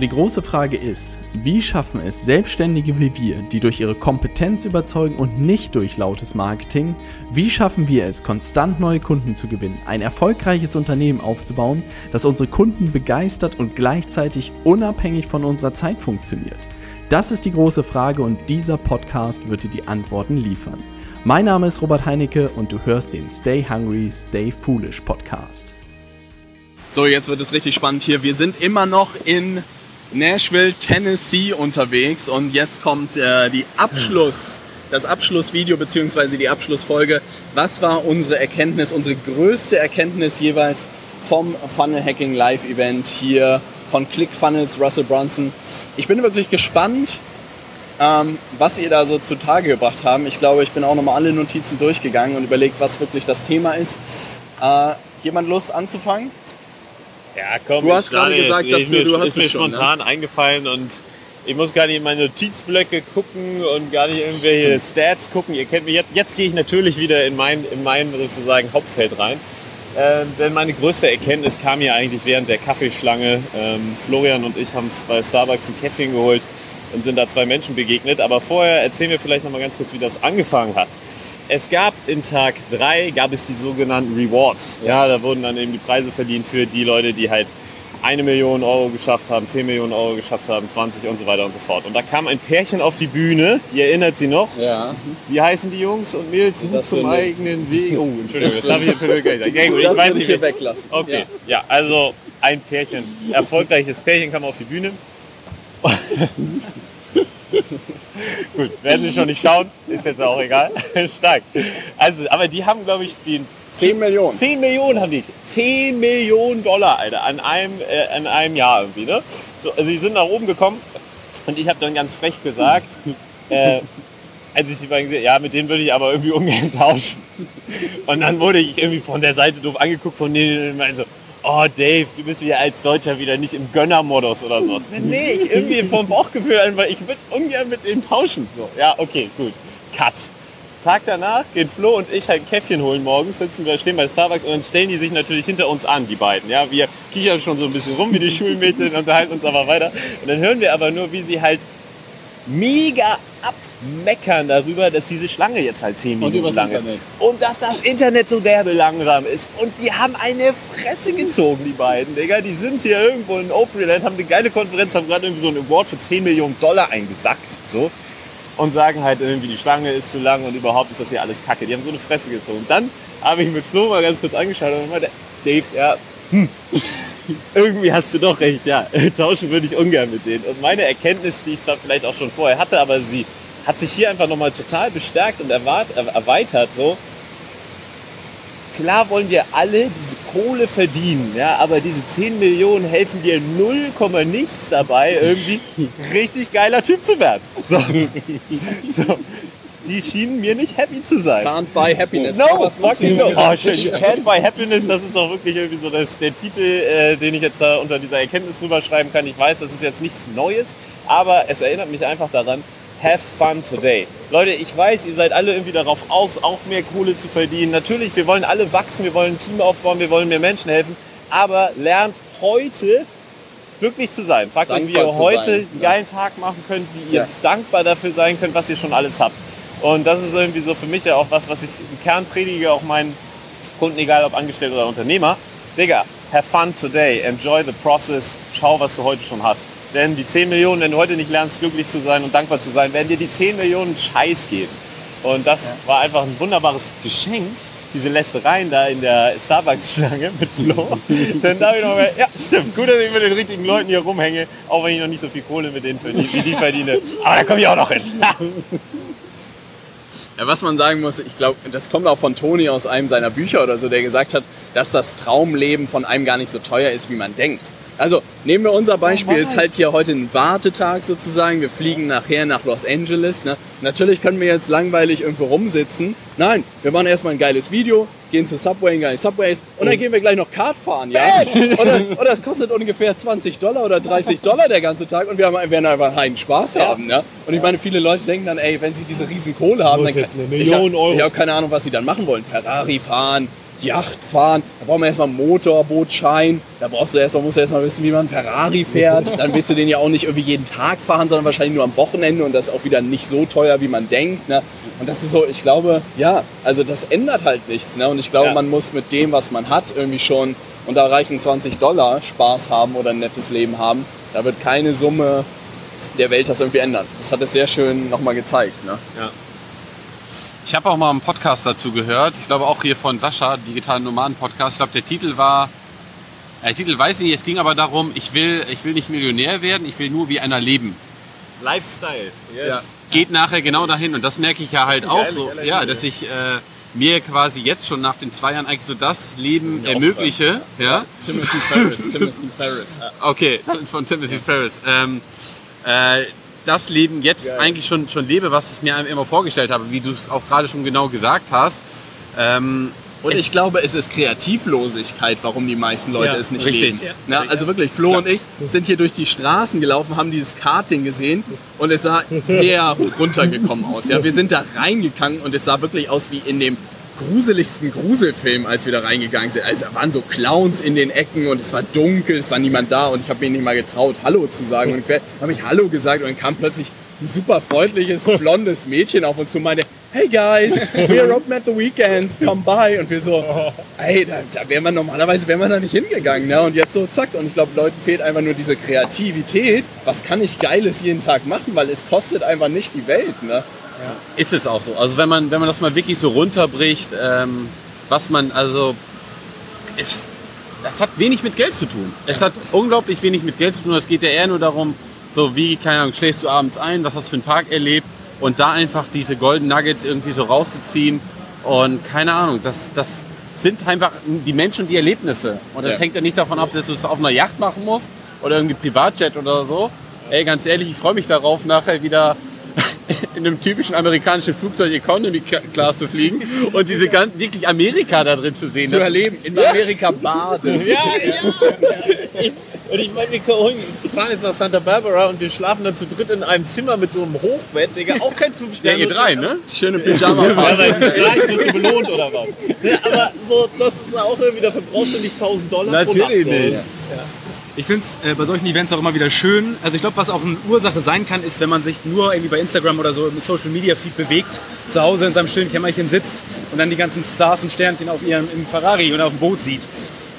Die große Frage ist, wie schaffen es Selbstständige wie wir, die durch ihre Kompetenz überzeugen und nicht durch lautes Marketing, wie schaffen wir es, konstant neue Kunden zu gewinnen, ein erfolgreiches Unternehmen aufzubauen, das unsere Kunden begeistert und gleichzeitig unabhängig von unserer Zeit funktioniert? Das ist die große Frage und dieser Podcast wird dir die Antworten liefern. Mein Name ist Robert Heinecke und du hörst den Stay Hungry, Stay Foolish Podcast. So, jetzt wird es richtig spannend hier. Wir sind immer noch in Nashville, Tennessee unterwegs und jetzt kommt äh, die Abschluss, das Abschlussvideo bzw. die Abschlussfolge. Was war unsere Erkenntnis, unsere größte Erkenntnis jeweils vom Funnel Hacking Live Event hier von ClickFunnels, Russell Brunson. Ich bin wirklich gespannt, ähm, was ihr da so zutage gebracht habt. Ich glaube, ich bin auch nochmal alle Notizen durchgegangen und überlegt, was wirklich das Thema ist. Äh, jemand Lust anzufangen? Ja, komm, Du hast gerade gesagt, dass du- mir, du hast ist mir es schon, ne? spontan eingefallen und ich muss gar nicht in meine Notizblöcke gucken und gar nicht irgendwelche Stats gucken. Ihr kennt mich jetzt. Jetzt gehe ich natürlich wieder in mein, in mein sozusagen Hauptfeld rein. Ähm, denn meine größte Erkenntnis kam mir eigentlich während der Kaffeeschlange. Ähm, Florian und ich haben bei Starbucks ein Käffchen geholt und sind da zwei Menschen begegnet. Aber vorher erzählen wir vielleicht noch mal ganz kurz, wie das angefangen hat. Es gab in Tag 3 gab es die sogenannten Rewards. Ja, da wurden dann eben die Preise verdient für die Leute, die halt eine Million Euro geschafft haben, 10 Millionen Euro geschafft haben, 20 und so weiter und so fort. Und da kam ein Pärchen auf die Bühne, ihr erinnert sie noch. Ja. Wie heißen die Jungs und Mädels? Mut Das zum will ich. eigenen Weg. Oh, Entschuldigung, das Das habe ich für gesagt. Ja, gut, das ich weiß würde nicht. hier weglassen. Okay, ja. also ein Pärchen, erfolgreiches Pärchen kam auf die Bühne. Gut, werden Sie schon nicht schauen, ist jetzt auch egal. Stark. Also, aber die haben, glaube ich, den 10 Millionen. 10 Millionen haben die. 10 Millionen Dollar, Alter, an einem, äh, an einem Jahr irgendwie, ne? So, also die sind nach oben gekommen und ich habe dann ganz frech gesagt, äh, als ich die beiden gesehen ja, mit denen würde ich aber irgendwie ungern tauschen. Und dann wurde ich irgendwie von der Seite doof angeguckt von denen und meinte so, oh Dave, du bist ja als Deutscher wieder nicht im Gönnermodus oder so. Nee, ich irgendwie vom Bauchgefühl einfach, ich würde ungern mit denen tauschen. So, ja, okay, gut. Cut. Tag danach gehen Flo und ich halt ein Käffchen holen morgens, sitzen wir, stehen bei Starbucks und dann stellen die sich natürlich hinter uns an, die beiden. Ja, wir kichern schon so ein bisschen rum wie die Schulmädchen, unterhalten uns aber weiter. Und dann hören wir aber nur, wie sie halt mega abmeckern darüber, dass diese Schlange jetzt halt 10 Und Minuten lang ist. Internet. Und dass das Internet so derbe langsam ist. Und die haben eine Fresse gezogen, die beiden, Digga. Die sind hier irgendwo in Opryland, haben eine geile Konferenz, haben gerade irgendwie so einen Award für 10 Millionen Dollar eingesackt. So. Und sagen halt irgendwie, die Schlange ist zu lang und überhaupt ist das hier alles kacke. Die haben so eine Fresse gezogen. Und dann habe ich mit Flo mal ganz kurz angeschaut und meinte, Dave, ja, hm, irgendwie hast du doch recht, ja. Tauschen würde ich ungern mit denen. Und meine Erkenntnis, die ich zwar vielleicht auch schon vorher hatte, aber sie hat sich hier einfach nochmal total bestärkt und er- erweitert. So. Klar wollen wir alle diese Kohle verdienen, ja, aber diese 10 Millionen helfen dir 0, nichts dabei, irgendwie richtig geiler Typ zu werden. So. so. Die schienen mir nicht happy zu sein. Can't buy happiness. No, Was fucking no. Oh, schön. You can't buy happiness, das ist auch wirklich irgendwie so das, der Titel, äh, den ich jetzt da unter dieser Erkenntnis rüberschreiben kann. Ich weiß, das ist jetzt nichts Neues, aber es erinnert mich einfach daran, have fun today. Leute, ich weiß, ihr seid alle irgendwie darauf aus, auch mehr Kohle zu verdienen. Natürlich, wir wollen alle wachsen, wir wollen ein Team aufbauen, wir wollen mehr Menschen helfen, aber lernt heute glücklich zu sein. Fragt euch, wie ihr heute sein, einen ja. geilen Tag machen könnt, wie ihr Ja. dankbar dafür sein könnt, was ihr schon alles habt. Und das ist irgendwie so für mich ja auch was, was ich im Kern predige, auch meinen Kunden, egal ob angestellt oder Unternehmer. Digga, have fun today, enjoy the process, schau, was du heute schon hast. Denn die 10 Millionen, wenn du heute nicht lernst, glücklich zu sein und dankbar zu sein, werden dir die 10 Millionen Scheiß geben. Und das war einfach ein wunderbares Geschenk, diese Lästereien da in der Starbucks-Schlange mit Flo. Dann da habe ich noch mal, ja, stimmt, gut, dass ich mit den richtigen Leuten hier rumhänge, auch wenn ich noch nicht so viel Kohle mit denen verdiene, wie die verdiene. Aber da komme ich auch noch hin. Ja, was man sagen muss, ich glaube, das kommt auch von Toni aus einem seiner Bücher oder so, der gesagt hat, dass das Traumleben von einem gar nicht so teuer ist, wie man denkt. Also nehmen wir unser Beispiel, ist halt hier heute ein Wartetag sozusagen. Wir fliegen nachher nach Los Angeles. Ne? Natürlich können wir jetzt langweilig irgendwo rumsitzen. Nein, wir machen erstmal ein geiles Video, gehen zu Subway, ein geiles Subway ist und dann gehen wir gleich noch Kart fahren, ja? Oder, oder es kostet ungefähr 20 Dollar oder 30 Dollar der ganze Tag und wir haben, werden einfach einen Spaß haben, ja? Und ich meine, viele Leute denken dann, ey, wenn sie diese riesen Kohle haben, Muss dann jetzt eine ich Million Euro. Ich habe keine Ahnung, was sie dann machen wollen. Ferrari fahren, Yacht fahren, da braucht man erstmal einen Motorbootschein, da brauchst du erstmal, musst du erstmal wissen, wie man Ferrari fährt. Dann willst du den ja auch nicht irgendwie jeden Tag fahren, sondern wahrscheinlich nur am Wochenende und das ist auch wieder nicht so teuer, wie man denkt. Ne? Und das ist so, ich glaube, ja, also das ändert halt nichts. Ne? Und ich glaube, Ja. man muss mit dem, was man hat, irgendwie schon, und da reichen 20 Dollar Spaß haben oder ein nettes Leben haben. Da wird keine Summe der Welt das irgendwie ändern. Das hat es sehr schön nochmal gezeigt. Ne? Ich habe auch mal einen Podcast dazu gehört. Ich glaube auch hier von Sascha, Digitalen Nomaden Podcast. Ich glaube, der Titel war, äh, der Titel weiß ich nicht, es ging aber darum, ich will, ich will nicht Millionär werden, ich will nur wie einer leben. Lifestyle. Yes. Ja. Geht nachher genau dahin und das merke ich ja halt auch geiler- so, geiler ja, dass ich äh, mir quasi jetzt schon nach den zwei Jahren eigentlich so das Leben Ja, ermögliche. Ja? Timothy Ferris, Timothy Ferris. Okay, das ist von Timothy Ferris. Ähm, äh, das Leben jetzt Geil. eigentlich schon, schon lebe, was ich mir immer vorgestellt habe, wie du es auch gerade schon genau gesagt hast. Ähm, Und ich glaube, es ist Kreativlosigkeit, warum die meisten Leute Ja, es nicht richtig. leben. Ja. Na, also wirklich, Flo und ich sind hier durch die Straßen gelaufen, haben dieses Karting gesehen und es sah sehr runtergekommen aus. Ja, wir sind da reingegangen und es sah wirklich aus wie in dem gruseligsten Gruselfilm, als wir da reingegangen sind. Also da waren so Clowns in den Ecken und es war dunkel, es war niemand da und ich habe mir nicht mal getraut, Hallo zu sagen. Und habe ich Hallo gesagt und dann kam plötzlich ein super freundliches, blondes Mädchen auf uns zu und meinte, hey guys, we're open at the weekends, come by. Und wir so, ey, da, da wäre man normalerweise wäre man da nicht hingegangen. Ne? Und jetzt so zack. Und ich glaube, Leuten fehlt einfach nur diese Kreativität. Was kann ich Geiles jeden Tag machen? Weil es kostet einfach nicht die Welt. Ne? Ist es auch so. Also wenn man, wenn man das mal wirklich so runterbricht, ähm, was man, also es, das hat wenig mit Geld zu tun. Es hat unglaublich wenig mit Geld zu tun. Es geht ja eher nur darum, so wie, keine Ahnung, schläfst du abends ein, was hast du für einen Tag erlebt und da einfach diese Golden Nuggets irgendwie so rauszuziehen und keine Ahnung, das, das sind einfach die Menschen und die Erlebnisse. Und das Ja. hängt ja nicht davon ab, dass du es auf einer Yacht machen musst oder irgendwie Privatjet oder so. Ey, ganz ehrlich, ich freue mich darauf, nachher wieder in einem typischen amerikanischen Flugzeug Economy Class zu fliegen und diese ganzen, wirklich Amerika da drin zu sehen. Zu erleben, in Amerika baden. Ja, ja. Und ich meine, wir kommen- wir fahren jetzt nach Santa Barbara und wir schlafen dann zu dritt in einem Zimmer mit so einem Hochbett, Digga. Auch kein 5 Ja, Sterne. ihr drei, ne? Schöne pyjama Ja, Streich wirst du belohnt oder was? Ja, aber so, das ist auch irgendwie, dafür brauchst du nicht 1000 Dollar pro Nacht. Natürlich so. nicht. Ich finde es äh, bei solchen Events auch immer wieder schön. Also ich glaube, was auch eine Ursache sein kann, ist, wenn man sich nur irgendwie bei Instagram oder so im Social Media Feed bewegt, zu Hause in seinem stillen Kämmerchen sitzt und dann die ganzen Stars und Sternchen auf ihrem im Ferrari oder auf dem Boot sieht.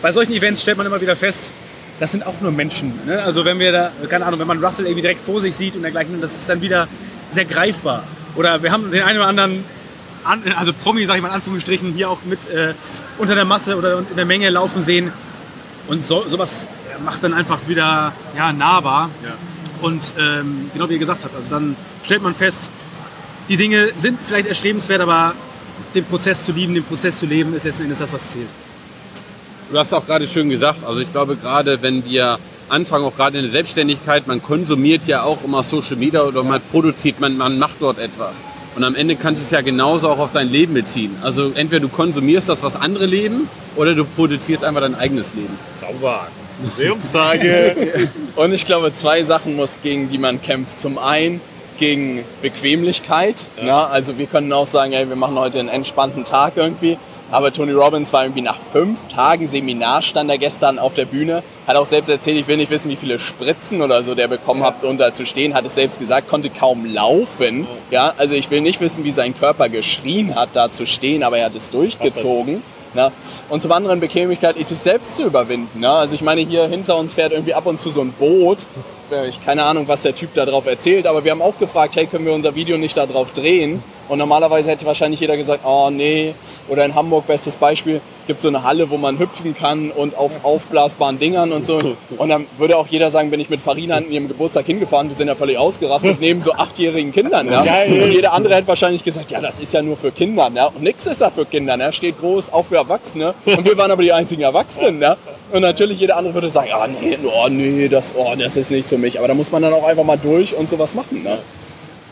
Bei solchen Events stellt man immer wieder fest, das sind auch nur Menschen. Ne? Also wenn wir da, keine Ahnung, wenn man Russell irgendwie direkt vor sich sieht und dergleichen, das ist dann wieder sehr greifbar. Oder wir haben den einen oder anderen an, also Promi, sag ich mal in Anführungsstrichen, hier auch mit äh, unter der Masse oder in der Menge laufen sehen. Und so, sowas macht dann einfach wieder ja, nahbar. Und ähm, genau wie ihr gesagt habt, also dann stellt man fest, die Dinge sind vielleicht erstrebenswert, aber den Prozess zu lieben, den Prozess zu leben, ist letzten Endes das, was zählt. Du hast auch gerade schön gesagt, also ich glaube gerade, wenn wir anfangen, auch gerade in der Selbstständigkeit, man konsumiert ja auch immer Social Media oder man produziert, man, man macht dort etwas. Und am Ende kannst du es ja genauso auch auf dein Leben beziehen. Also entweder du konsumierst das, was andere leben, oder du produzierst einfach dein eigenes Leben. Sauber. Museumstage. Und ich glaube, zwei Sachen muss, gegen die man kämpft. Zum einen gegen Bequemlichkeit. Na, also wir können auch sagen, ey, wir machen heute einen entspannten Tag irgendwie. Aber Tony Robbins war irgendwie nach fünf Tagen Seminar, stand er gestern auf der Bühne, hat auch selbst erzählt, ich will nicht wissen, wie viele Spritzen oder so der bekommen hat, um da zu stehen, hat es selbst gesagt, konnte kaum laufen. Ja, also ich will nicht wissen, wie sein Körper geschrien hat, da zu stehen, aber er hat es durchgezogen. Ne? Und zum anderen Bequemlichkeit ist es selbst zu überwinden. Ne? Also ich meine, hier hinter uns fährt irgendwie ab und zu so ein Boot. Äh, Ich keine Ahnung, was der Typ da drauf erzählt, aber wir haben auch gefragt, hey, können wir unser Video nicht da drauf drehen? Und normalerweise hätte wahrscheinlich jeder gesagt, oh nee. Oder in Hamburg, bestes Beispiel, gibt so eine Halle, wo man hüpfen kann und auf aufblasbaren Dingern und so. Und dann würde auch jeder sagen, bin ich mit Farina an ihrem Geburtstag hingefahren, wir sind ja völlig ausgerastet neben so achtjährigen Kindern. Ja? Und jeder andere hätte wahrscheinlich gesagt, ja, das ist ja nur für Kinder. Ja? Und nix ist da für Kinder, ne? steht groß auch für Erwachsene. Und wir waren aber die einzigen Erwachsenen. Ne? Und natürlich jeder andere würde sagen, ja, nee, oh, nee, das, oh, das ist nicht für mich. Aber da muss man dann auch einfach mal durch und sowas machen. Ne?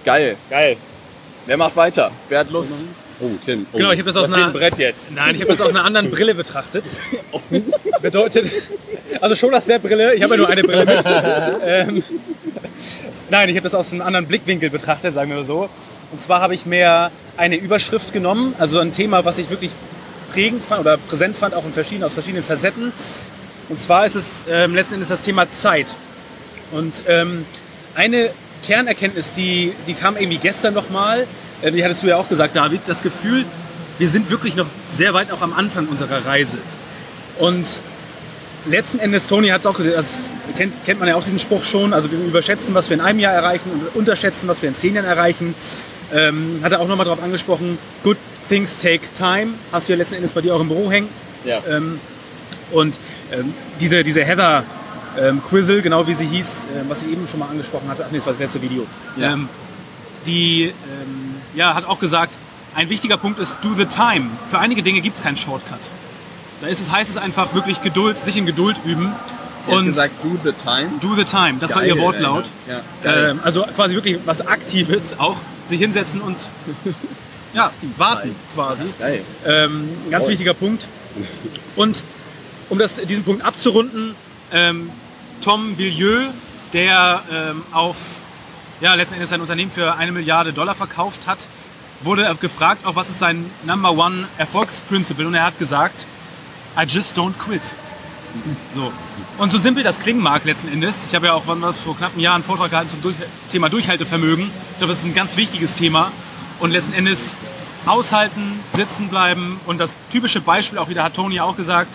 Geil. Geil. Wer macht weiter? Wer hat Lust? Oh, Tim. Oh. Genau, ich habe das aus Das wird ein einer, Brett jetzt. nein, ich habe das aus einer anderen Brille betrachtet. Bedeutet, also schon aus der Brille, ich habe ja nur eine Brille mit. Ähm, nein, ich habe das aus einem anderen Blickwinkel betrachtet, sagen wir so. Und zwar habe ich mehr eine Überschrift genommen, also ein Thema, was ich wirklich prägend fand oder präsent fand, auch in verschiedenen, aus verschiedenen Facetten. Und zwar ist es ähm, letzten Endes das Thema Zeit. Und ähm, eine Kernerkenntnis, die, die kam irgendwie gestern nochmal, äh, die hattest du ja auch gesagt, David, das Gefühl, wir sind wirklich noch sehr weit auch am Anfang unserer Reise. Und letzten Endes, Tony hat es auch gesagt, das kennt, kennt man ja auch diesen Spruch schon, also wir überschätzen, was wir in einem Jahr erreichen und unterschätzen, was wir in zehn Jahren erreichen. Ähm, hat er auch nochmal darauf angesprochen, good things take time, hast du ja letzten Endes bei dir auch im Büro hängen. Ja. Ähm, und ähm, diese, diese Heather ähm, Quizzle, genau wie sie hieß, ähm, was ich eben schon mal angesprochen hatte, ach nee, das war das letzte Video, Ja. ähm, die ähm, ja, hat auch gesagt, ein wichtiger Punkt ist do the time. Für einige Dinge gibt es keinen Shortcut. Da ist es, heißt es einfach wirklich Geduld, sich in Geduld üben. Sie hat und gesagt, do the time. do the time, das war Geil, ihr Wortlaut. ey, ne? Ja, geil. Ähm, also quasi wirklich was Aktives, auch sich hinsetzen und ja, warten quasi. Ähm, ganz wichtiger Punkt. Und um das, diesen Punkt abzurunden, ähm, Tom Billieu, der ähm, auf ja, letzten Endes sein Unternehmen für eine Milliarde Dollar verkauft hat, wurde gefragt, auch was ist sein Number One Erfolgsprinzip und er hat gesagt, I just don't quit. So. Und so simpel das klingen mag letzten Endes, ich habe ja auch wann was vor knapp einem Jahr einen Vortrag gehalten zum Durch Thema Durchhaltevermögen. Ich glaube, das ist ein ganz wichtiges Thema. Und letzten Endes aushalten, sitzen bleiben. Und das typische Beispiel, auch wieder hat Toni auch gesagt,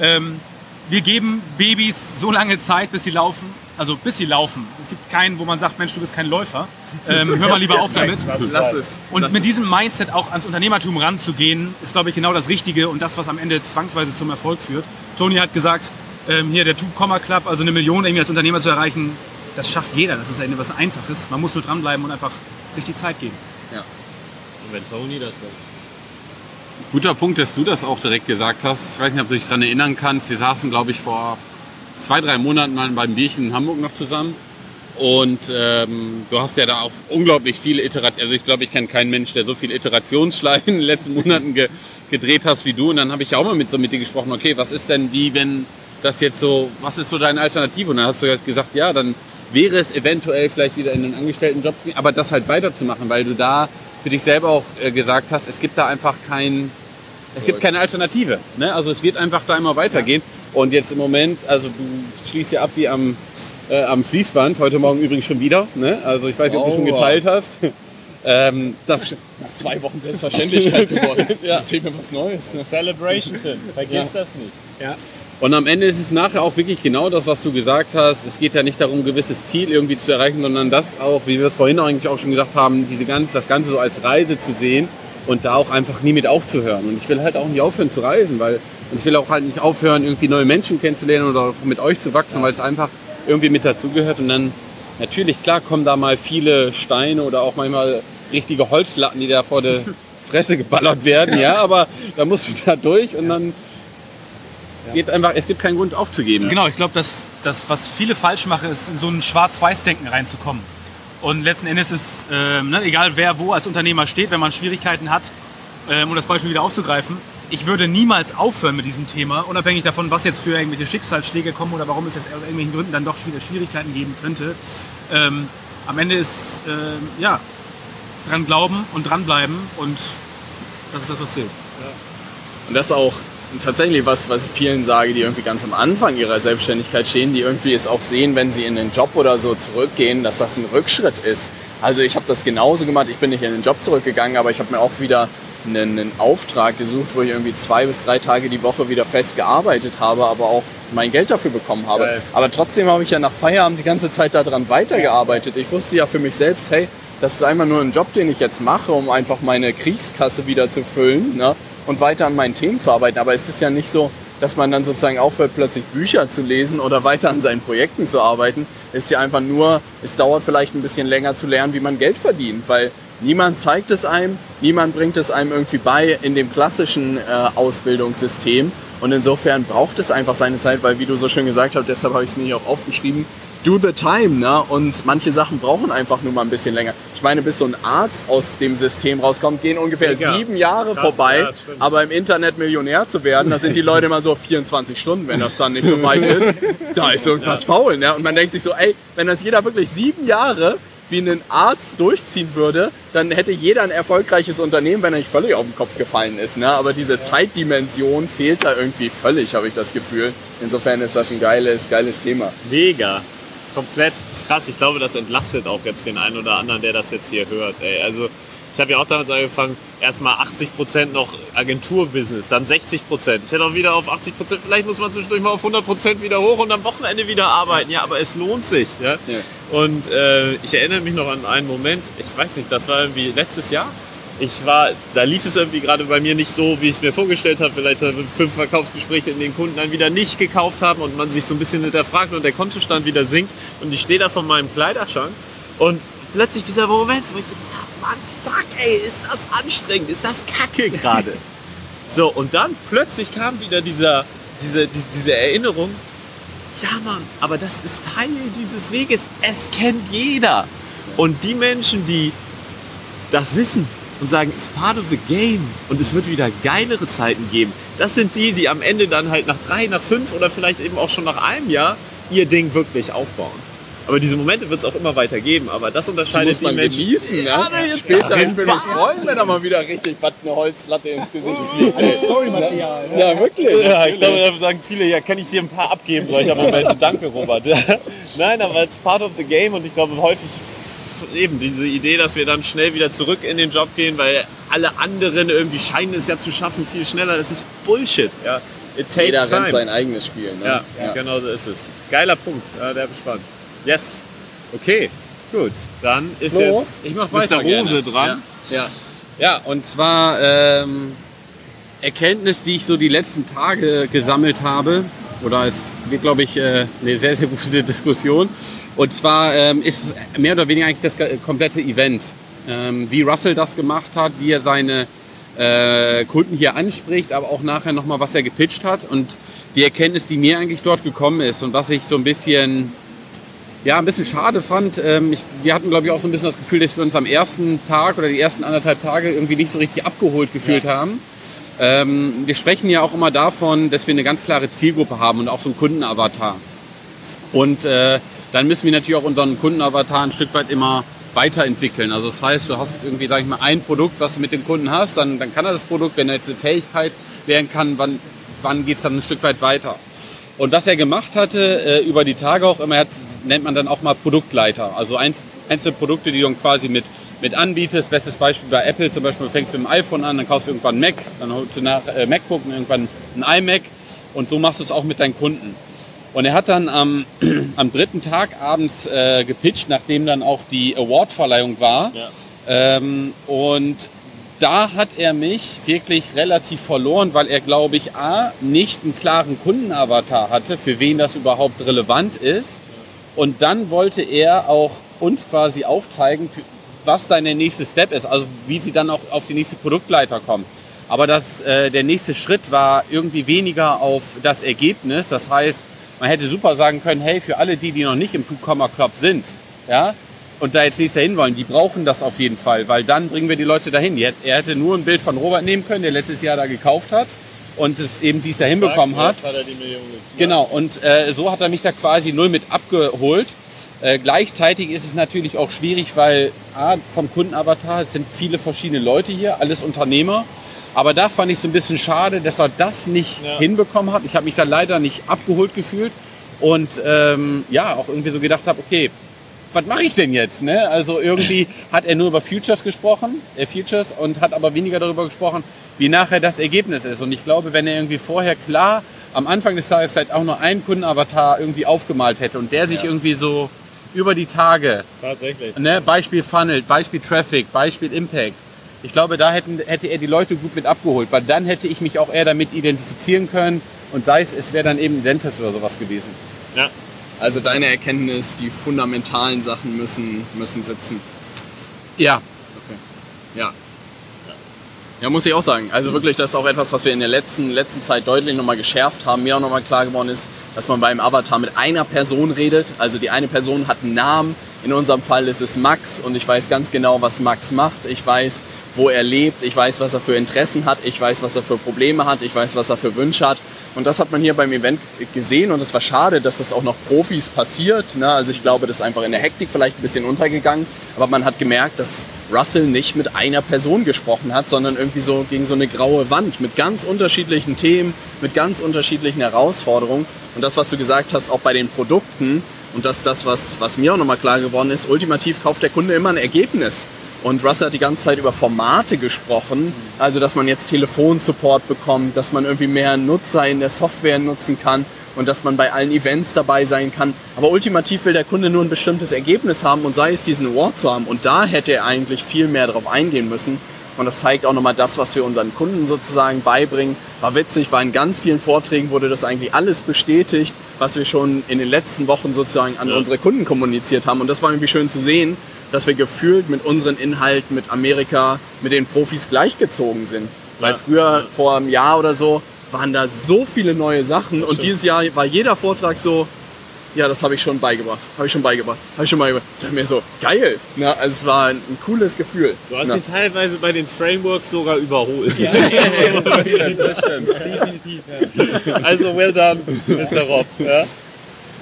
ähm, wir geben Babys so lange Zeit, bis sie laufen. Also bis sie laufen. Es gibt keinen, wo man sagt, Mensch, du bist kein Läufer. Ähm, hör mal lieber auf damit. Lass es. Und Lass mit es. diesem Mindset auch ans Unternehmertum ranzugehen, ist, glaube ich, genau das Richtige und das, was am Ende zwangsweise zum Erfolg führt. Toni hat gesagt, ähm, hier der Two-Comma Club, also eine Million irgendwie als Unternehmer zu erreichen, das schafft jeder. Das ist ja was Einfaches. Man muss nur dranbleiben und einfach sich die Zeit geben. Und wenn Tony das sagt. Guter Punkt, dass du das auch direkt gesagt hast. Ich weiß nicht, ob du dich daran erinnern kannst. Wir saßen, glaube ich, vor zwei, drei Monaten mal beim Bierchen in Hamburg noch zusammen. Und ähm, du hast ja da auch unglaublich viele Iterationen. Also ich glaube, ich kenne keinen Mensch, der so viele Iterationsschleifen in den letzten Monaten ge gedreht hast wie du. Und dann habe ich auch mal mit, so mit dir gesprochen, okay, was ist denn wie, wenn das jetzt so, was ist so deine Alternative? Und dann hast du halt gesagt, ja, dann wäre es eventuell vielleicht wieder in einen Angestelltenjob aber das halt weiterzumachen, weil du da für dich selber auch äh, gesagt hast, es gibt da einfach kein, es gibt keine Alternative. Ne? Also es wird einfach da immer weitergehen. Und jetzt im Moment, also du schließt ja ab wie am, äh, am Fließband, heute Morgen übrigens schon wieder. Ne? Also ich weiß nicht, ob du schon geteilt hast. ähm, das, Nach zwei Wochen Selbstverständlichkeit geworden. ja. Erzähl mir was Neues. Ne? Celebration, Tim. Vergiss das nicht. Und am Ende ist es nachher auch wirklich genau das, was du gesagt hast. Es geht ja nicht darum, ein gewisses Ziel irgendwie zu erreichen, sondern das auch, wie wir es vorhin eigentlich auch schon gesagt haben, diese ganze, das Ganze so als Reise zu sehen und da auch einfach nie mit aufzuhören. Und ich will halt auch nicht aufhören zu reisen, weil und ich will auch halt nicht aufhören, irgendwie neue Menschen kennenzulernen oder mit euch zu wachsen, weil es einfach irgendwie mit dazugehört. Und dann natürlich, klar, kommen da mal viele Steine oder auch manchmal richtige Holzlatten, die da vor der Fresse geballert werden, ja, aber da musst du da durch und dann geht einfach, es gibt keinen Grund aufzugeben. Genau, ich glaube, dass das, was viele falsch machen, ist in so ein Schwarz-Weiß-Denken reinzukommen. Und letzten Endes ist, ähm, ne, egal wer wo als Unternehmer steht, wenn man Schwierigkeiten hat, ähm, um das Beispiel wieder aufzugreifen, ich würde niemals aufhören mit diesem Thema, unabhängig davon, was jetzt für irgendwelche Schicksalsschläge kommen oder warum es jetzt aus irgendwelchen Gründen dann doch wieder Schwierigkeiten geben könnte. Ähm, am Ende ist, ähm, ja, dran glauben und dranbleiben und das ist das, was zählt. Und das auch tatsächlich was, was ich vielen sage, die irgendwie ganz am Anfang ihrer Selbstständigkeit stehen, die irgendwie es auch sehen, wenn sie in den Job oder so zurückgehen, dass das ein Rückschritt ist. Also ich habe das genauso gemacht. Ich bin nicht in den Job zurückgegangen, aber ich habe mir auch wieder einen, einen Auftrag gesucht, wo ich irgendwie zwei bis drei Tage die Woche wieder fest gearbeitet habe, aber auch mein Geld dafür bekommen habe. Geil. Aber trotzdem habe ich ja nach Feierabend die ganze Zeit daran weitergearbeitet. Ich wusste ja für mich selbst, hey, das ist einfach nur ein Job, den ich jetzt mache, um einfach meine Kriegskasse wieder zu füllen ne? Und weiter an meinen Themen zu arbeiten. Aber es ist ja nicht so, dass man dann sozusagen aufhört, plötzlich Bücher zu lesen oder weiter an seinen Projekten zu arbeiten. Es ist ja einfach nur, es dauert vielleicht ein bisschen länger zu lernen, wie man Geld verdient, weil niemand zeigt es einem, niemand bringt es einem irgendwie bei in dem klassischen äh, Ausbildungssystem. Und insofern braucht es einfach seine Zeit, weil wie du so schön gesagt hast, deshalb habe ich es mir hier auch aufgeschrieben, do the time, ne? Und manche Sachen brauchen einfach nur mal ein bisschen länger. Ich meine, bis so ein Arzt aus dem System rauskommt, gehen ungefähr Digga. sieben Jahre Krass, vorbei. ja, aber im Internet Millionär zu werden, da sind die Leute immer so 24 Stunden, wenn das dann nicht so weit ist. Da ist irgendwas faul, ne? Und man denkt sich so, ey, wenn das jeder wirklich sieben Jahre wie ein Arzt durchziehen würde, dann hätte jeder ein erfolgreiches Unternehmen, wenn er nicht völlig auf den Kopf gefallen ist. Ne? Aber diese Zeitdimension fehlt da irgendwie völlig, habe ich das Gefühl. Insofern ist das ein geiles, geiles Thema. Mega. Komplett. Das ist krass. Ich glaube, das entlastet auch jetzt den einen oder anderen, der das jetzt hier hört. Ey. Also ich habe ja auch damals angefangen, erstmal 80% noch Agenturbusiness, dann 60%. Ich hätte auch wieder auf 80%, vielleicht muss man zwischendurch mal auf 100% wieder hoch und am Wochenende wieder arbeiten. Ja, aber es lohnt sich. Ja? Ja. Und äh, ich erinnere mich noch an einen Moment, ich weiß nicht, das war irgendwie letztes Jahr. Ich war, da lief es irgendwie gerade bei mir nicht so, wie ich es mir vorgestellt habe. Vielleicht fünf Verkaufsgespräche, in denen Kunden dann wieder nicht gekauft haben und man sich so ein bisschen hinterfragt und der Kontostand wieder sinkt. Und ich stehe da vor meinem Kleiderschrank und plötzlich dieser Moment, wo ich denke, ja, Mann, fuck, ey, ist das anstrengend, ist das kacke gerade. so, und dann plötzlich kam wieder dieser, diese, die, diese Erinnerung, ja Mann, aber das ist Teil dieses Weges, es kennt jeder. Und die Menschen, die das wissen und sagen, it's part of the game und es wird wieder geilere Zeiten geben, das sind die, die am Ende dann halt nach drei, nach fünf oder vielleicht eben auch schon nach einem Jahr ihr Ding wirklich aufbauen. Aber diese Momente wird es auch immer weiter geben, aber das Die unterscheidet muss man die Menschen. genießen, ne? Ja, ne, jetzt Später, ich würde mich freuen, wenn da mal wieder richtig was eine Holzlatte ins Gesicht fliegt. ey. Storymaterial. Ne? Ja, wirklich. Ja, ich glaube, da sagen viele, ja, kann ich dir ein paar abgeben, solcher Momente. Danke, Robert. Nein, aber it's part of the game und ich glaube häufig eben diese Idee, dass wir dann schnell wieder zurück in den Job gehen, weil alle anderen irgendwie scheinen es ja zu schaffen, viel schneller. Das ist Bullshit. Ja. It takes Jeder time. rennt sein eigenes Spiel. Ne? Ja, genau so ist es. Geiler Punkt. Ja, der bespannt. Yes. Okay, gut. Dann ist Flo, jetzt Ich mach Mr. weiter Rose gerne. dran. Ja. Ja, und zwar ähm, Erkenntnis, die ich so die letzten Tage gesammelt habe, oder es wird, glaube ich, äh, eine sehr, sehr gute Diskussion. Und zwar ähm, ist es mehr oder weniger eigentlich das komplette Event. Ähm, wie Russell das gemacht hat, wie er seine äh, Kunden hier anspricht, aber auch nachher nochmal, was er gepitcht hat. Und die Erkenntnis, die mir eigentlich dort gekommen ist und was ich so ein bisschen ja, ein bisschen schade fand. Ähm, ich, wir hatten, glaube ich, auch so ein bisschen das Gefühl, dass wir uns am ersten Tag oder die ersten anderthalb Tage irgendwie nicht so richtig abgeholt gefühlt haben. Ähm, wir sprechen ja auch immer davon, dass wir eine ganz klare Zielgruppe haben und auch so einen Kundenavatar. Und äh, dann müssen wir natürlich auch unseren Kundenavatar ein Stück weit immer weiterentwickeln. Also das heißt, du hast irgendwie, sag ich mal, ein Produkt, was du mit dem Kunden hast, dann, dann kann er das Produkt, wenn er jetzt eine Fähigkeit lernen kann, wann, wann geht es dann ein Stück weit weiter. Und was er gemacht hatte, äh, über die Tage auch immer, er hat, nennt man dann auch mal Produktleiter. Also einz, einzelne Produkte, die du dann quasi mit, mit anbietest. Bestes Beispiel bei Apple zum Beispiel, du fängst mit dem iPhone an, dann kaufst du irgendwann Mac, dann holst du nach äh, MacBook und irgendwann ein iMac. Und so machst du es auch mit deinen Kunden. Und er hat dann am, am dritten Tag abends äh, gepitcht, nachdem dann auch die Awardverleihung war. Ja. Ähm, und da hat er mich wirklich relativ verloren, weil er, glaube ich, A, nicht einen klaren Kundenavatar hatte, für wen das überhaupt relevant ist. Und dann wollte er auch uns quasi aufzeigen, was dann der nächste Step ist, also wie sie dann auch auf die nächste Produktleiter kommen. Aber das, äh, der nächste Schritt war irgendwie weniger auf das Ergebnis. Das heißt, man hätte super sagen können, hey, für alle die, die noch nicht im Two-Comma Club sind, ja, und da jetzt nächstes Jahr hin wollen, die brauchen das auf jeden Fall, weil dann bringen wir die Leute dahin. Er hätte nur ein Bild von Robert nehmen können, der letztes Jahr da gekauft hat und es eben dies Jahr hinbekommen hat. Hat. Genau, und äh, so hat er mich da quasi null mit abgeholt. Äh, gleichzeitig ist es natürlich auch schwierig, weil A, vom Kundenavatar sind viele verschiedene Leute hier, alles Unternehmer. Aber da fand ich so ein bisschen schade, dass er das nicht Ja. hinbekommen hat. Ich habe mich da leider nicht abgeholt gefühlt und ähm, ja, auch irgendwie so gedacht habe, okay, was mache ich denn jetzt? Ne? Also irgendwie hat er nur über Futures gesprochen, äh, Futures, und hat aber weniger darüber gesprochen, wie nachher das Ergebnis ist. Und ich glaube, wenn er irgendwie vorher klar am Anfang des Tages vielleicht auch nur einen Kundenavatar irgendwie aufgemalt hätte und der sich irgendwie so über die Tage, Tatsächlich. ne, Beispiel Funnel, Beispiel Traffic, Beispiel Impact, ich glaube, da hätten, hätte er die Leute gut mit abgeholt, weil dann hätte ich mich auch eher damit identifizieren können und sei es, es wäre dann eben ein Dentist oder sowas gewesen. Ja. Also deine Erkenntnis, die fundamentalen Sachen müssen, müssen sitzen. Ja, Ja. Ja, muss ich auch sagen. Also wirklich, das ist auch etwas, was wir in der letzten, letzten Zeit deutlich nochmal geschärft haben. Mir auch nochmal klar geworden ist, dass man beim Avatar mit einer Person redet. Also die eine Person hat einen Namen, In unserem Fall ist es Max und ich weiß ganz genau, was Max macht. Ich weiß, wo er lebt, ich weiß, was er für Interessen hat, ich weiß, was er für Probleme hat, ich weiß, was er für Wünsche hat. Und das hat man hier beim Event gesehen und es war schade, dass das auch noch Profis passiert. Ne? Also ich glaube, das ist einfach in der Hektik vielleicht ein bisschen untergegangen, aber man hat gemerkt, dass Russell nicht mit einer Person gesprochen hat, sondern irgendwie so gegen so eine graue Wand mit ganz unterschiedlichen Themen, mit ganz unterschiedlichen Herausforderungen. Und das, was du gesagt hast, auch bei den Produkten, und das das, was, was mir auch nochmal klar geworden ist, ultimativ kauft der Kunde immer ein Ergebnis. Und Russell hat die ganze Zeit über Formate gesprochen, also dass man jetzt Telefonsupport bekommt, dass man irgendwie mehr Nutzer in der Software nutzen kann und dass man bei allen Events dabei sein kann. Aber ultimativ will der Kunde nur ein bestimmtes Ergebnis haben und sei es diesen Award zu haben. Und da hätte er eigentlich viel mehr darauf eingehen müssen. Und das zeigt auch nochmal das, was wir unseren Kunden sozusagen beibringen. War witzig, war in ganz vielen Vorträgen wurde das eigentlich alles bestätigt, was wir schon in den letzten Wochen sozusagen an Ja. unsere Kunden kommuniziert haben. Und das war irgendwie schön zu sehen, dass wir gefühlt mit unseren Inhalten, mit Amerika, mit den Profis gleichgezogen sind. Weil Ja. früher, vor einem Jahr oder so, waren da so viele neue Sachen. Und dieses Jahr war jeder Vortrag so, ja, das habe ich schon beigebracht, habe ich schon beigebracht, habe ich schon beigebracht. Ich dachte mir so, geil. Ne? Also es war ein, ein cooles Gefühl. Du hast ne? ihn teilweise bei den Frameworks sogar überholt. Also well done, Mr. Rob. Ja?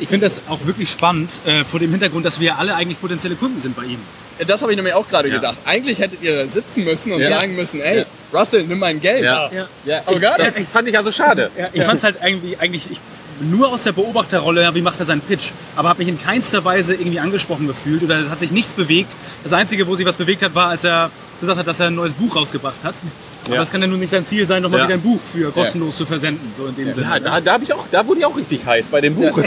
Ich finde das auch wirklich spannend, äh, vor dem Hintergrund, dass wir alle eigentlich potenzielle Kunden sind bei ihm. Das habe ich nämlich auch gerade Ja. gedacht. Eigentlich hättet ihr da sitzen müssen und Ja. sagen müssen, ey, Russell, nimm mein Geld. Ja. Ja. Ja, Aber ich, das nicht. fand ich also schade. Ja, ich fand es halt irgendwie, eigentlich ich, nur aus der Beobachterrolle, ja, wie macht er seinen Pitch, aber habe mich in keinster Weise irgendwie angesprochen gefühlt oder hat sich nichts bewegt. Das Einzige, wo sich was bewegt hat, war, als er gesagt hat, dass er ein neues Buch rausgebracht hat. Aber das kann ja nun nicht sein Ziel sein, nochmal Ja. wieder ein Buch für kostenlos zu versenden, so in dem Sinne. Ja, da, da, ich auch, da wurde ich auch richtig heiß bei dem Buch.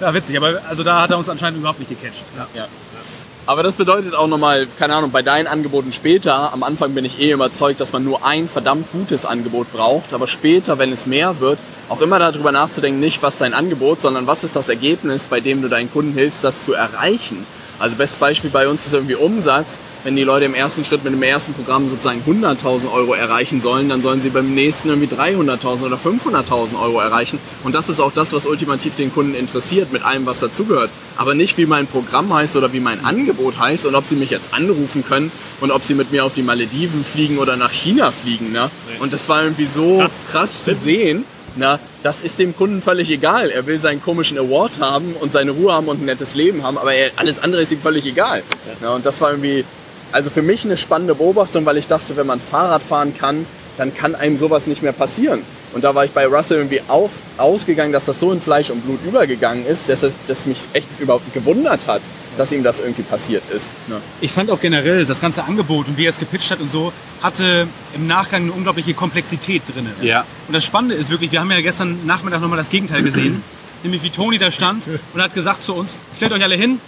Ja, witzig, aber also da hat er uns anscheinend überhaupt nicht gecatcht. Ja. Aber das bedeutet auch nochmal, keine Ahnung, bei deinen Angeboten später, am Anfang bin ich eh überzeugt, dass man nur ein verdammt gutes Angebot braucht, aber später, wenn es mehr wird, auch immer darüber nachzudenken, nicht was dein Angebot, sondern was ist das Ergebnis, bei dem du deinen Kunden hilfst, das zu erreichen. Also bestes Beispiel bei uns ist irgendwie Umsatz. Wenn die Leute im ersten Schritt mit dem ersten Programm sozusagen 100.000 Euro erreichen sollen, dann sollen sie beim nächsten irgendwie 300.000 oder 500.000 Euro erreichen. Und das ist auch das, was ultimativ den Kunden interessiert, mit allem, was dazugehört. Aber nicht, wie mein Programm heißt oder wie mein Angebot heißt und ob sie mich jetzt anrufen können und ob sie mit mir auf die Malediven fliegen oder nach China fliegen. Ne? Und das war irgendwie so krass, Krass. zu sehen. Na, das ist dem Kunden völlig egal. Er will seinen komischen Award haben und seine Ruhe haben und ein nettes Leben haben, aber er, alles andere ist ihm völlig egal. Ja, und das war irgendwie, also für mich eine spannende Beobachtung, weil ich dachte, wenn man Fahrrad fahren kann, dann kann einem sowas nicht mehr passieren. Und da war ich bei Russell irgendwie auf, ausgegangen, dass das so in Fleisch und Blut übergegangen ist, dass es dass mich echt überhaupt gewundert hat, dass ihm das irgendwie passiert ist. Ja. Ich fand auch generell das ganze Angebot und wie er es gepitcht hat und so, hatte im Nachgang eine unglaubliche Komplexität drin. Ja. Und das Spannende ist wirklich, wir haben ja gestern Nachmittag nochmal das Gegenteil gesehen, nämlich wie Toni da stand und hat gesagt zu uns, stellt euch alle hin,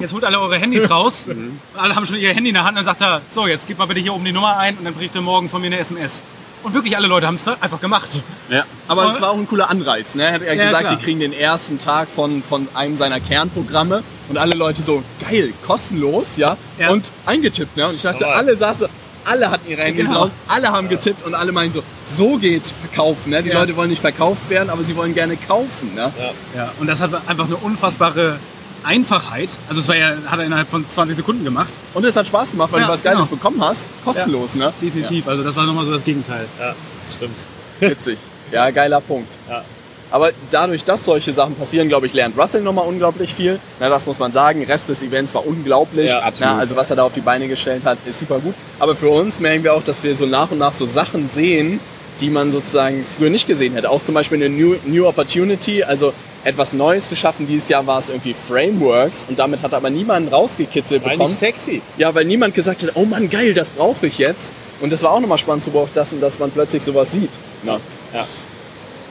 jetzt holt alle eure Handys raus. Und alle haben schon ihr Handy in der Hand und dann sagt er, so, jetzt gib mal bitte hier oben die Nummer ein und dann kriegt ihr morgen von mir eine SMS. Und wirklich alle Leute haben es einfach gemacht. Ja. Aber es war auch ein cooler Anreiz. Ne? Er hat ja Ja, gesagt, klar. die kriegen den ersten Tag von, von einem seiner Kernprogramme und alle Leute so, geil, kostenlos, ja, Ja. und eingetippt. Ne? Und ich dachte, Aber- alle saßen, alle hatten ihre Handys Genau. drauf, alle haben getippt und alle meinen so, so geht verkaufen. Ne? Die Ja. Leute wollen nicht verkauft werden, aber sie wollen gerne kaufen. Ne? Ja, und das hat einfach eine unfassbare Einfachheit. Also es war ja, hat er innerhalb von 20 Sekunden gemacht. Und es hat Spaß gemacht, weil Ja, du was Geiles genau. bekommen hast, kostenlos. Ne? Definitiv. Also das war nochmal so das Gegenteil. Ja, stimmt. Witzig. Ja, geiler Punkt. Ja. Aber dadurch, dass solche Sachen passieren, glaube ich, lernt Russell nochmal unglaublich viel. Na, das muss man sagen. Rest des Events war unglaublich. Ja, absolut. Na, also was er da auf die Beine gestellt hat, ist super gut. Aber für uns merken wir auch, dass wir so nach und nach so Sachen sehen, die man sozusagen früher nicht gesehen hätte. Auch zum Beispiel eine New, New Opportunity, also etwas Neues zu schaffen. Dieses Jahr war es irgendwie Frameworks und damit hat aber niemand rausgekitzelt War bekommen. nicht sexy. Ja, weil niemand gesagt hat, oh Mann, geil, das brauche ich jetzt. Und das war auch nochmal spannend zu beobachten, dass man plötzlich sowas sieht. Na. Ja.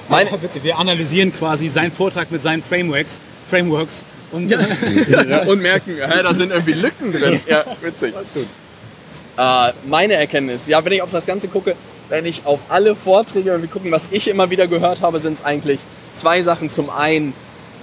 Meine, Ja, witzig. Wir analysieren quasi seinen Vortrag mit seinen Frameworks, Frameworks und und merken, hä, da sind irgendwie Lücken drin. Ja, witzig. Äh, meine Erkenntnis, ja, wenn ich auf das Ganze gucke, wenn ich auf alle Vorträge irgendwie gucken, was ich immer wieder gehört habe, sind es eigentlich zwei Sachen. Zum einen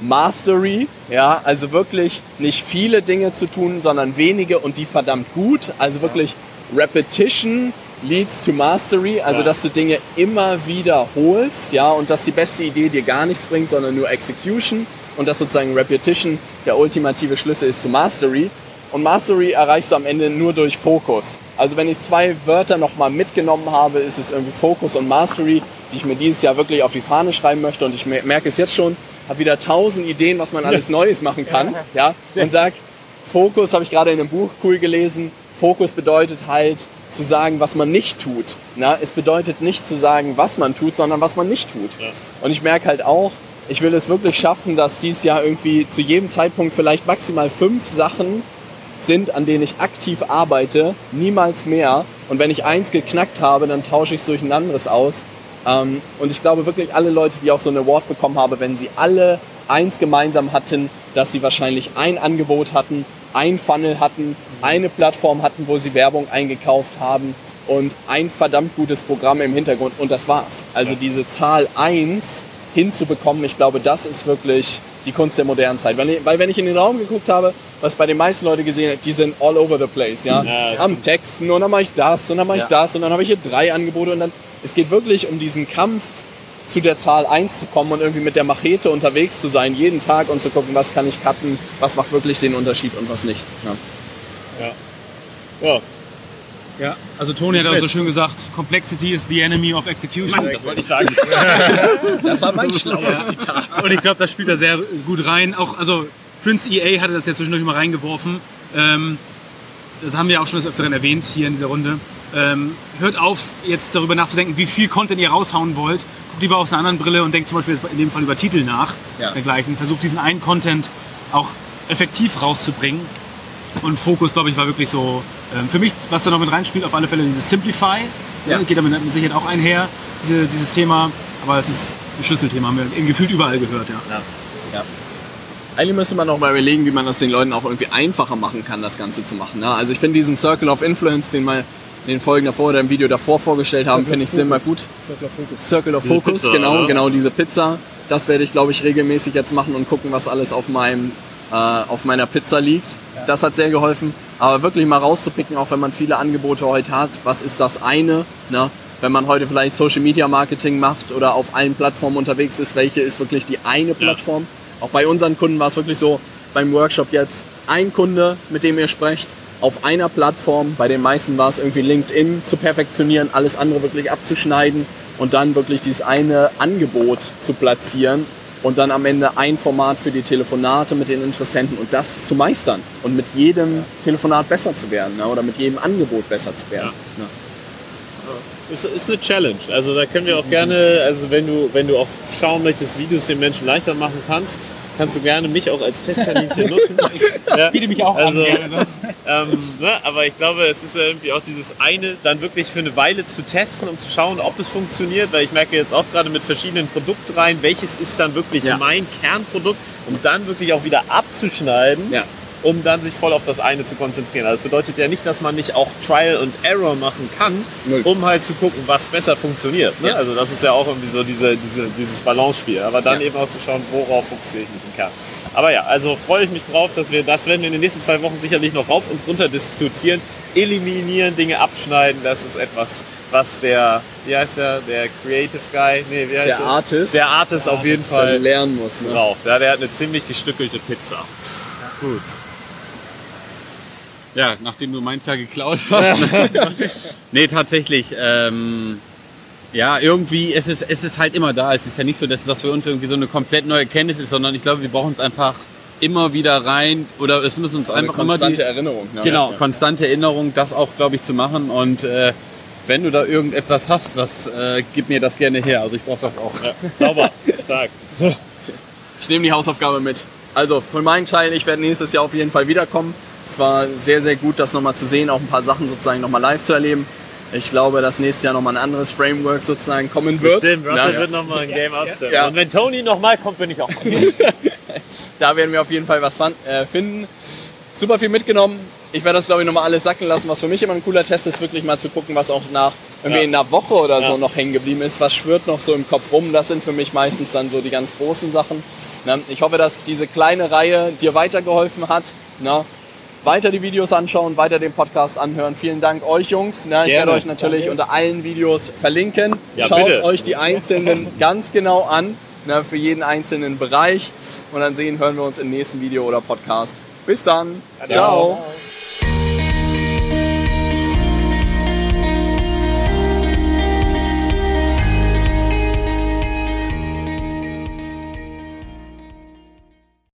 Mastery, ja, also wirklich nicht viele Dinge zu tun, sondern wenige und die verdammt gut. Also wirklich Repetition leads to Mastery, also Ja. dass du Dinge immer wiederholst, ja, und dass die beste Idee dir gar nichts bringt, sondern nur Execution. und dass sozusagen Repetition der ultimative Schlüssel ist zu Mastery. Und Mastery erreichst du am Ende nur durch Fokus. Also wenn ich zwei Wörter nochmal mitgenommen habe, ist es irgendwie Fokus und Mastery, die ich mir dieses Jahr wirklich auf die Fahne schreiben möchte. Und ich merke es jetzt schon, habe wieder tausend Ideen, was man alles Neues machen kann. Ja, und sag, Fokus habe ich gerade in einem Buch cool gelesen. Fokus bedeutet halt zu sagen, was man nicht tut. Na, es bedeutet nicht zu sagen, was man tut, sondern was man nicht tut. Ja. Und ich merke halt auch, ich will es wirklich schaffen, dass dieses Jahr irgendwie zu jedem Zeitpunkt vielleicht maximal fünf Sachen sind, an denen ich aktiv arbeite, niemals mehr. Und wenn ich eins geknackt habe, dann tausche ich es durch ein anderes aus. Ähm, und ich glaube wirklich, alle Leute, die auch so einen Award bekommen haben, wenn sie alle eins gemeinsam hatten, dass sie wahrscheinlich ein Angebot hatten, ein Funnel hatten, eine Plattform hatten, wo sie Werbung eingekauft haben und ein verdammt gutes Programm im Hintergrund und das war's. Also diese Zahl 1 hinzubekommen, ich glaube, das ist wirklich die Kunst der modernen Zeit. Weil, weil wenn ich in den Raum geguckt habe, was bei den meisten Leuten gesehen hat, die sind all over the place, ja. Ja, Am Texten und dann mache ich das und dann mache ich Ja. das und dann habe ich hier drei Angebote und dann, es geht wirklich um diesen Kampf zu der Zahl 1 zu kommen und irgendwie mit der Machete unterwegs zu sein, jeden Tag und zu gucken, was kann ich cutten, was macht wirklich den Unterschied und was nicht. Ja. Ja. Ja, also Tony hat auch so schön gesagt, Complexity is the enemy of execution. Das wollte ich sagen. Das war mein schlaues Zitat. Und ich glaube, das spielt da sehr gut rein. Auch, also Prince EA hatte das ja zwischendurch mal reingeworfen. Ähm, das haben wir auch schon des Öfteren erwähnt hier in dieser Runde. Ähm, hört auf, jetzt darüber nachzudenken, wie viel Content ihr raushauen wollt. Guckt lieber aus einer anderen Brille und denkt zum Beispiel in dem Fall über Titel nach. Ja. Dergleichen. Versucht diesen einen Content auch effektiv rauszubringen. Und Fokus, glaube ich, war wirklich so ähm, für mich, was da noch mit reinspielt, auf alle Fälle dieses Simplify. Ja. Ja. Geht damit mit Sicherheit auch einher, diese, dieses Thema. Aber es ist ein Schlüsselthema, haben wir im Gefühl überall gehört. Ja. Eigentlich müsste man auch mal überlegen, wie man das den Leuten auch irgendwie einfacher machen kann, das Ganze zu machen. Ne? Also ich finde diesen Circle of Influence, den in den Folgen davor oder im Video davor vorgestellt haben, finde ich sehr mal gut. Circle of Diese Focus, Pizza, genau, oder? genau diese Pizza. Das werde ich, glaube ich, regelmäßig jetzt machen und gucken, was alles auf meinem äh, auf meiner Pizza liegt. Das hat sehr geholfen. Aber wirklich mal rauszupicken, auch wenn man viele Angebote heute hat, was ist das eine? Ne? Wenn man heute vielleicht Social Media Marketing macht oder auf allen Plattformen unterwegs ist, welche ist wirklich die eine Plattform? Auch bei unseren Kunden war es wirklich so, beim Workshop jetzt ein Kunde, mit dem ihr sprecht, auf einer Plattform. Bei den meisten war es irgendwie LinkedIn zu perfektionieren, alles andere wirklich abzuschneiden und dann wirklich dieses eine Angebot zu platzieren und dann am Ende ein Format für die Telefonate mit den Interessenten und das zu meistern und mit jedem Telefonat besser zu werden ne? oder mit jedem Angebot besser zu werden. Ne? Ist, ist eine Challenge. Also da können wir auch gerne, also wenn du, wenn du auch schauen möchtest, wie du es den Menschen leichter machen kannst, kannst du gerne mich auch als Testkaninchen nutzen. ja, Biete mich auch Also- an, gerne das. ähm, ne, aber ich glaube, es ist ja irgendwie auch dieses eine, dann wirklich für eine Weile zu testen, um zu schauen, ob es funktioniert, weil ich merke jetzt auch gerade mit verschiedenen Produktreihen, welches ist dann wirklich Ja. mein Kernprodukt, um dann wirklich auch wieder abzuschneiden Ja. Um dann sich voll auf das eine zu konzentrieren. Also das bedeutet ja nicht, dass man nicht auch Trial und Error machen kann, Null. um halt zu gucken, was besser funktioniert. Ne? Ja. Also das ist ja auch irgendwie so diese, diese, dieses Balance-Spiel. Aber dann Ja. eben auch zu schauen, worauf ich mich im Kern. Aber ja, also freue ich mich drauf, dass wir das werden wir in den nächsten zwei Wochen sicherlich noch rauf und runter diskutieren, eliminieren, Dinge abschneiden. Das ist etwas, was der, wie heißt der, der Creative Guy, nee, wie heißt Der Artist, Der Artist auf jeden Fall lernen muss. Ne? braucht. Ja, der hat eine ziemlich gestückelte Pizza. Gut. Ja, nachdem du meins ja geklaut hast. ne? nee, tatsächlich. Ähm, ja, irgendwie, es ist, es ist halt immer da. Es ist ja nicht so, dass das für uns irgendwie so eine komplett neue Kenntnis ist, sondern ich glaube, wir brauchen es einfach immer wieder rein oder es müssen uns einfach immer konstante die, Erinnerung. Ne? genau, Ja. konstante Erinnerung, das auch, glaube ich, zu machen. Und äh, wenn du da irgendetwas hast, was äh, gib mir das gerne her. Also ich brauche das auch. Sauber. Stark. Ich nehme die Hausaufgabe mit. Also für meinen Teil, ich werde nächstes Jahr auf jeden Fall wiederkommen. Es war sehr, sehr gut, das nochmal zu sehen, auch ein paar Sachen sozusagen nochmal live zu erleben. Ich glaube, dass nächstes Jahr nochmal ein anderes Framework sozusagen kommen wird. Stimmt, Russell Ja. wird nochmal ein Game abstimmen. Ja. Und wenn Tony nochmal kommt, bin ich auch. Da werden wir auf jeden Fall was äh, finden. Super viel mitgenommen. Ich werde das, glaube ich, nochmal alles sacken lassen. Was für mich immer ein cooler Test ist, wirklich mal zu gucken, was auch nach irgendwie Ja. in einer Woche oder Ja. so noch hängen geblieben ist. Was schwirrt noch so im Kopf rum? Das sind für mich meistens dann so die ganz großen Sachen. Ich hoffe, dass diese kleine Reihe dir weitergeholfen hat. Weiter die Videos anschauen, weiter den Podcast anhören. Vielen Dank euch Jungs. Ne? Ich Gerne. werde euch natürlich unter allen Videos verlinken. Ja, Schaut bitte. euch die einzelnen ganz genau an. ne, für jeden einzelnen Bereich. Und dann sehen, hören wir uns im nächsten Video oder Podcast. Bis dann. Ciao. Ciao.